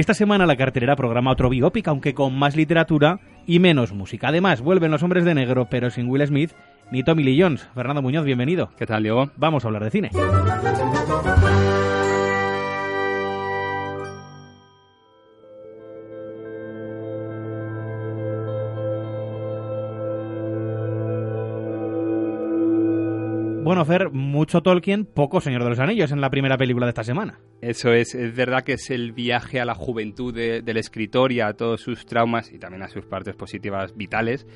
Esta semana la cartelera programa otro biopic, aunque con más literatura y menos música. Además, vuelven los hombres de negro, pero sin Will Smith ni Tommy Lee Jones. Fernando Muñoz, bienvenido. ¿Qué tal, Diego? Vamos a hablar de cine. Bueno, Fer, mucho Tolkien, poco Señor de los Anillos en la primera película de esta semana. Eso es, es verdad que es el viaje a la juventud del escritor y a todos sus traumas y también a sus partes positivas vitales,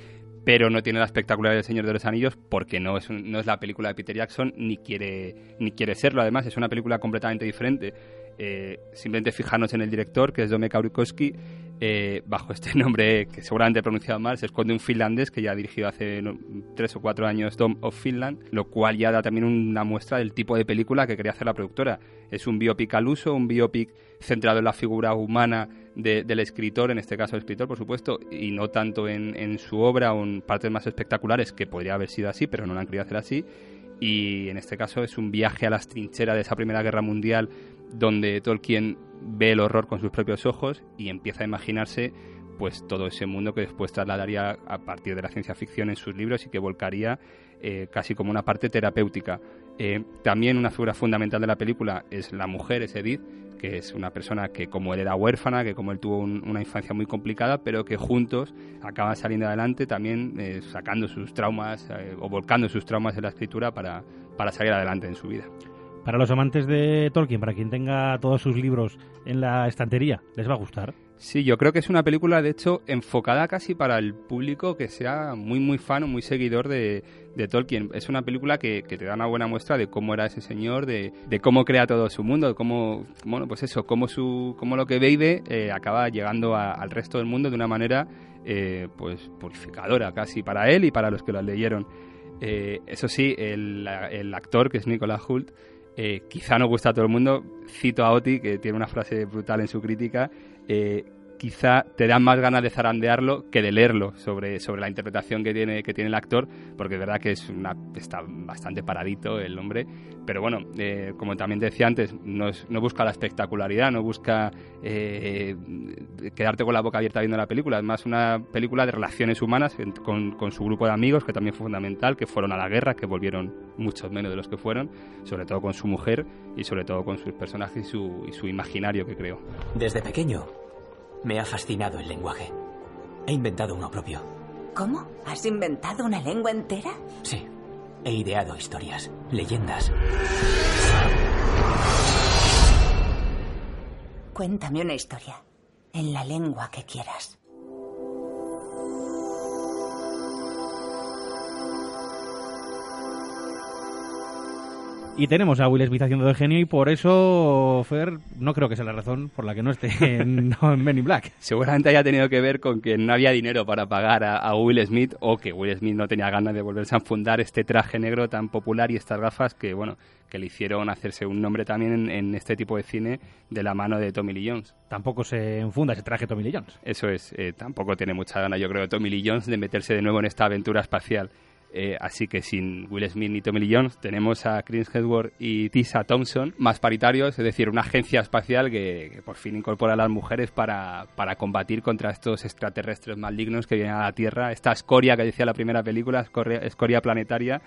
pero no tiene la espectacularidad del Señor de los Anillos porque no es, no es la película de Peter Jackson ni quiere, ni quiere serlo. Además, es una película completamente diferente. Eh, simplemente fijarnos en el director, que es Dome Kaurikoski, eh, bajo este nombre que seguramente he pronunciado mal, se esconde un finlandés que ya ha dirigido hace tres o cuatro años Dome of Finland, lo cual ya da también una muestra del tipo de película que quería hacer la productora. Es un biopic al uso, un biopic centrado en la figura humana del escritor, en este caso el escritor, por supuesto, y no tanto en, su obra o en partes más espectaculares, que podría haber sido así, pero no lo han querido hacer así. Y en este caso es un viaje a las trincheras de esa Primera Guerra Mundial donde Tolkien ve el horror con sus propios ojos y empieza a imaginarse pues todo ese mundo que después trasladaría a partir de la ciencia ficción en sus libros y que volcaría eh, casi como una parte terapéutica. Eh, también una figura fundamental de la película es la mujer, es Edith, que es una persona que como él era huérfana, que como él tuvo una infancia muy complicada, pero que juntos acaban saliendo adelante también eh, sacando sus traumas o volcando sus traumas en la escritura para, para salir adelante en su vida. Para los amantes de Tolkien, para quien tenga todos sus libros en la estantería, ¿les va a gustar? Sí, yo creo que es una película, de hecho, enfocada casi para el público que sea muy, muy fan o muy seguidor de, Tolkien. Es una película que, te da una buena muestra de cómo era ese señor, de, cómo crea todo su mundo, de cómo, bueno, pues eso, cómo, su, cómo lo que ve eh, acaba llegando al resto del mundo de una manera, eh, pues, purificadora casi para él y para los que lo leyeron. Eh, eso sí, el, el actor, que es Nicolas Hult, eh, quizá no gusta a todo el mundo. Cito a Oti, que tiene una frase brutal en su crítica. Eh, quizá te dan más ganas de zarandearlo que de leerlo sobre, sobre la interpretación que tiene, que tiene el actor, porque es verdad que es una, está bastante paradito el hombre, pero bueno, eh, como también decía antes, no, no, busca la espectacularidad, no busca eh, quedarte con la boca abierta viendo la película, es más una película de relaciones humanas con, con, su grupo de amigos, que también fue fundamental, que fueron a la guerra, que volvieron muchos menos de los que fueron, sobre todo con su mujer y sobre todo con sus personajes y su, y su imaginario que creo. Desde pequeño me ha fascinado el lenguaje. He inventado uno propio. ¿Cómo? ¿Has inventado una lengua entera? Sí. He ideado historias, leyendas. Cuéntame una historia, en la lengua que quieras. Y tenemos a Will Smith haciendo de genio y por eso, Fer, no creo que sea la razón por la que no esté en, Men in Black. Seguramente haya tenido que ver con que no había dinero para pagar a, Will Smith o que Will Smith no tenía ganas de volverse a fundar este traje negro tan popular y estas gafas que, bueno, que le hicieron hacerse un nombre también en, este tipo de cine de la mano de Tommy Lee Jones. Tampoco se enfunda ese traje Tommy Lee Jones. Eso es, eh, tampoco tiene mucha gana, yo creo, Tommy Lee Jones de meterse de nuevo en esta aventura espacial. Eh, así que sin Will Smith ni Tommy Lee Jones tenemos a Chris Hedworth y Tisa Thompson más paritarios, es decir, una agencia espacial que, por fin incorpora a las mujeres para, combatir contra estos extraterrestres malignos que vienen a la Tierra, esta escoria que decía la primera película, escoria, planetaria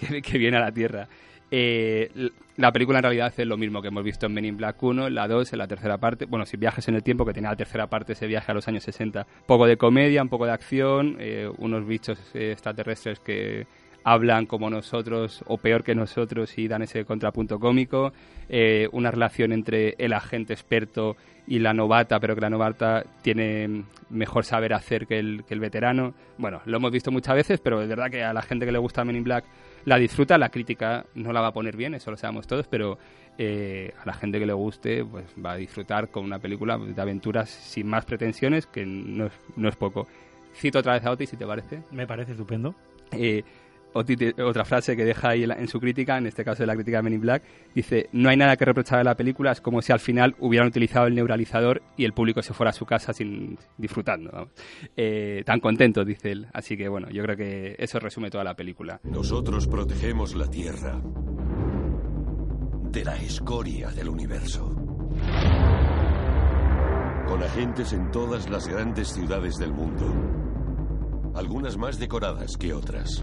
que viene a la Tierra. Eh, la película en realidad hace lo mismo que hemos visto en Men in Black 1, en la 2, en la tercera parte. Bueno, si viajes en el tiempo, que tenía la tercera parte ese viaje a los años 60. Poco de comedia, un poco de acción, eh, unos bichos eh, extraterrestres que hablan como nosotros o peor que nosotros y dan ese contrapunto cómico. una relación entre el agente experto y la novata, pero que la novata tiene mejor saber hacer que el, que el veterano. Bueno, lo hemos visto muchas veces, pero es verdad que a la gente que le gusta Men in Black la disfruta, la crítica no la va a poner bien, eso lo sabemos todos, pero eh, a la gente que le guste pues va a disfrutar con una película de aventuras sin más pretensiones, que no es, no es poco. Cito otra vez a Otis, si te parece. Me parece estupendo. Eh, otra frase que deja ahí en su crítica, en este caso de la crítica de Men in Black, dice, no hay nada que reprochar a la película, es como si al final hubieran utilizado el neuralizador y el público se fuera a su casa sin disfrutando. Eh, tan contento, dice él. Así que bueno, yo creo que eso resume toda la película. Nosotros protegemos la Tierra de la escoria del universo. con agentes en todas las grandes ciudades del mundo. Algunas más decoradas que otras.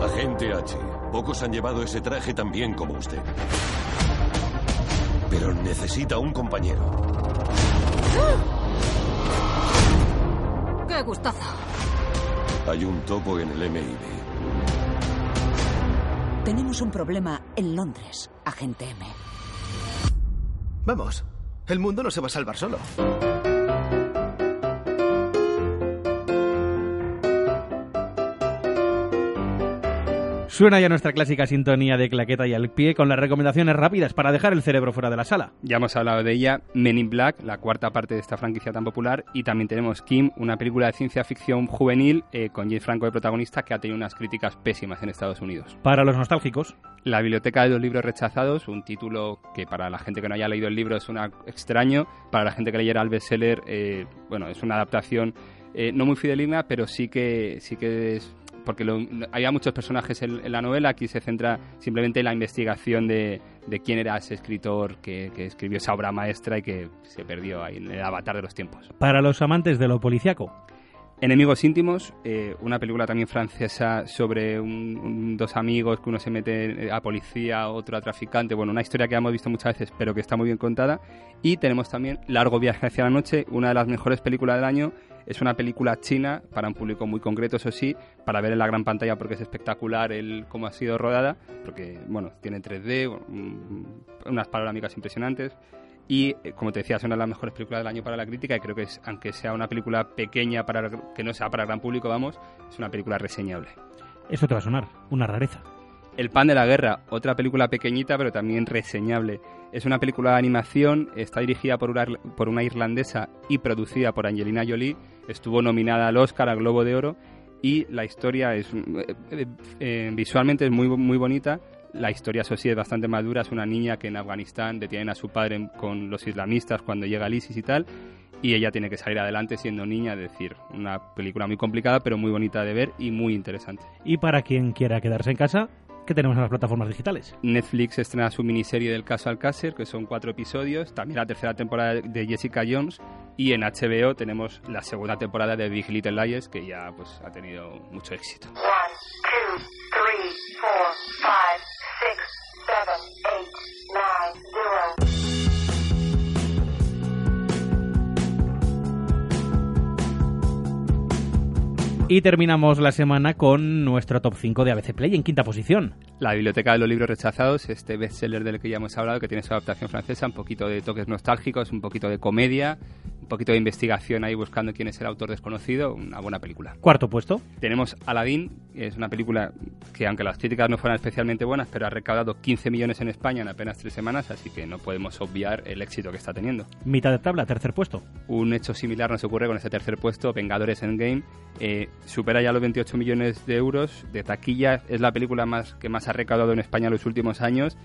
Agente H. Pocos han llevado ese traje tan bien como usted. Pero necesita un compañero. ¡Qué gustazo! Hay un topo en el MIB. Tenemos un problema en Londres, agente M. Vamos, el mundo no se va a salvar solo. Suena ya nuestra clásica sintonía de claqueta y al pie con las recomendaciones rápidas para dejar el cerebro fuera de la sala. Ya hemos hablado de ella, Men in Black, la cuarta parte de esta franquicia tan popular, y también tenemos Kim, una película de ciencia ficción juvenil eh, con James Franco de protagonista que ha tenido unas críticas pésimas en Estados Unidos. Para los nostálgicos, La biblioteca de los libros rechazados, un título que para la gente que no haya leído el libro es una extraño, para la gente que leyera el bestseller, eh, bueno, es una adaptación eh, no muy fidelina, pero sí que sí que es porque lo- había muchos personajes en, en la novela, aquí se centra simplemente en la investigación de, de quién era ese escritor que, que escribió esa obra maestra y que se perdió ahí en el avatar de los tiempos. para los amantes de lo policiaco, Enemigos íntimos, eh, una película también francesa sobre un- un- dos amigos que uno se mete a policía, otro a traficante. Bueno, una historia que hemos visto muchas veces, pero que está muy bien contada. Y tenemos también Largo viaje hacia la noche, una de las mejores películas del año. Es una película china para un público muy concreto, eso sí, para ver en la gran pantalla porque es espectacular el cómo ha sido rodada, porque bueno, tiene 3D, mm, unas panorámicas impresionantes. Y, eh, como te decía, es una de las mejores películas del año para la crítica y creo que, es, aunque sea una película pequeña, para que no sea para el gran público, vamos, es una película reseñable. eso te va a sonar, una rareza. El pan de la guerra, otra película pequeñita pero también reseñable. Es una película de animación, está dirigida por una, irlandesa y producida por Angelina Jolie. Estuvo nominada al Oscar, al Globo de Oro y la historia es eh, eh, eh, visualmente es muy muy bonita. La historia, eso sí, es bastante madura. Es una niña que en Afganistán detienen a su padre con los islamistas cuando llega el ISIS y tal. Y ella tiene que salir adelante siendo niña. Es decir, una película muy complicada, pero muy bonita de ver y muy interesante. Y para quien quiera quedarse en casa, ¿qué tenemos en las plataformas digitales? Netflix estrena su miniserie del caso Alcácer, que son cuatro episodios, también la tercera temporada de Jessica Jones, y en HBO tenemos la segunda temporada de Big Little Lies, que ya pues ha tenido mucho éxito. One, two, three, four, Y terminamos la semana con nuestro top 5 de ABC Play en quinta posición. La Biblioteca de los Libros Rechazados, este bestseller del que ya hemos hablado, que tiene su adaptación francesa, un poquito de toques nostálgicos, un poquito de comedia, un poquito de investigación ahí buscando quién es el autor desconocido, una buena película. Cuarto puesto. Tenemos Aladdin, que es una película que aunque las críticas no fueran especialmente buenas, pero ha recaudado 15 millones en España en apenas tres semanas, así que no podemos obviar el éxito que está teniendo. Mitad de tabla, tercer puesto. Un hecho similar nos ocurre con ese tercer puesto, Vengadores Endgame, eh, supera ya los 28 millones de euros de taquilla, es la película más que más ha recaudado en España en los últimos años,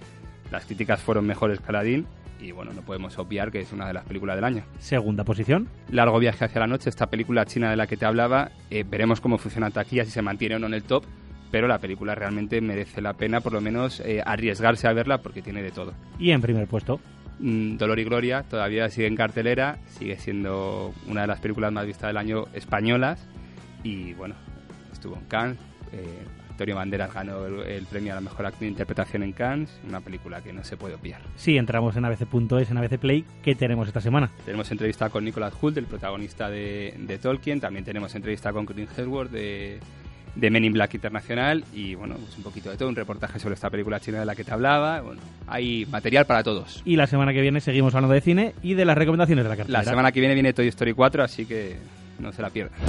las críticas fueron mejores que Aladdin y bueno, no podemos obviar que es una de las películas del año. Segunda posición. Largo viaje hacia la noche, esta película china de la que te hablaba, eh, veremos cómo funciona taquilla, si se mantiene o no en el top, pero la película realmente merece la pena por lo menos eh, arriesgarse a verla porque tiene de todo. Y en primer puesto. Mm, Dolor y Gloria todavía sigue en cartelera, sigue siendo una de las películas más vistas del año españolas y bueno, estuvo en Cannes. eh, Antonio Banderas ganó el, el premio a la mejor actriz de interpretación en Cannes, una película que no se puede obviar. Si entramos en abc.es, en ABC Play, ¿qué tenemos esta semana? Tenemos entrevista con Nicholas Hoult, el protagonista de, de Tolkien, también tenemos entrevista con Colin Hemsworth de, de Men in Black Internacional y bueno, pues un poquito de todo, un reportaje sobre esta película china de la que te hablaba. Bueno, hay material para todos. Y la semana que viene seguimos hablando de cine y de las recomendaciones de la cartelera. La semana que viene viene Toy Story 4, así que no se la pierdan.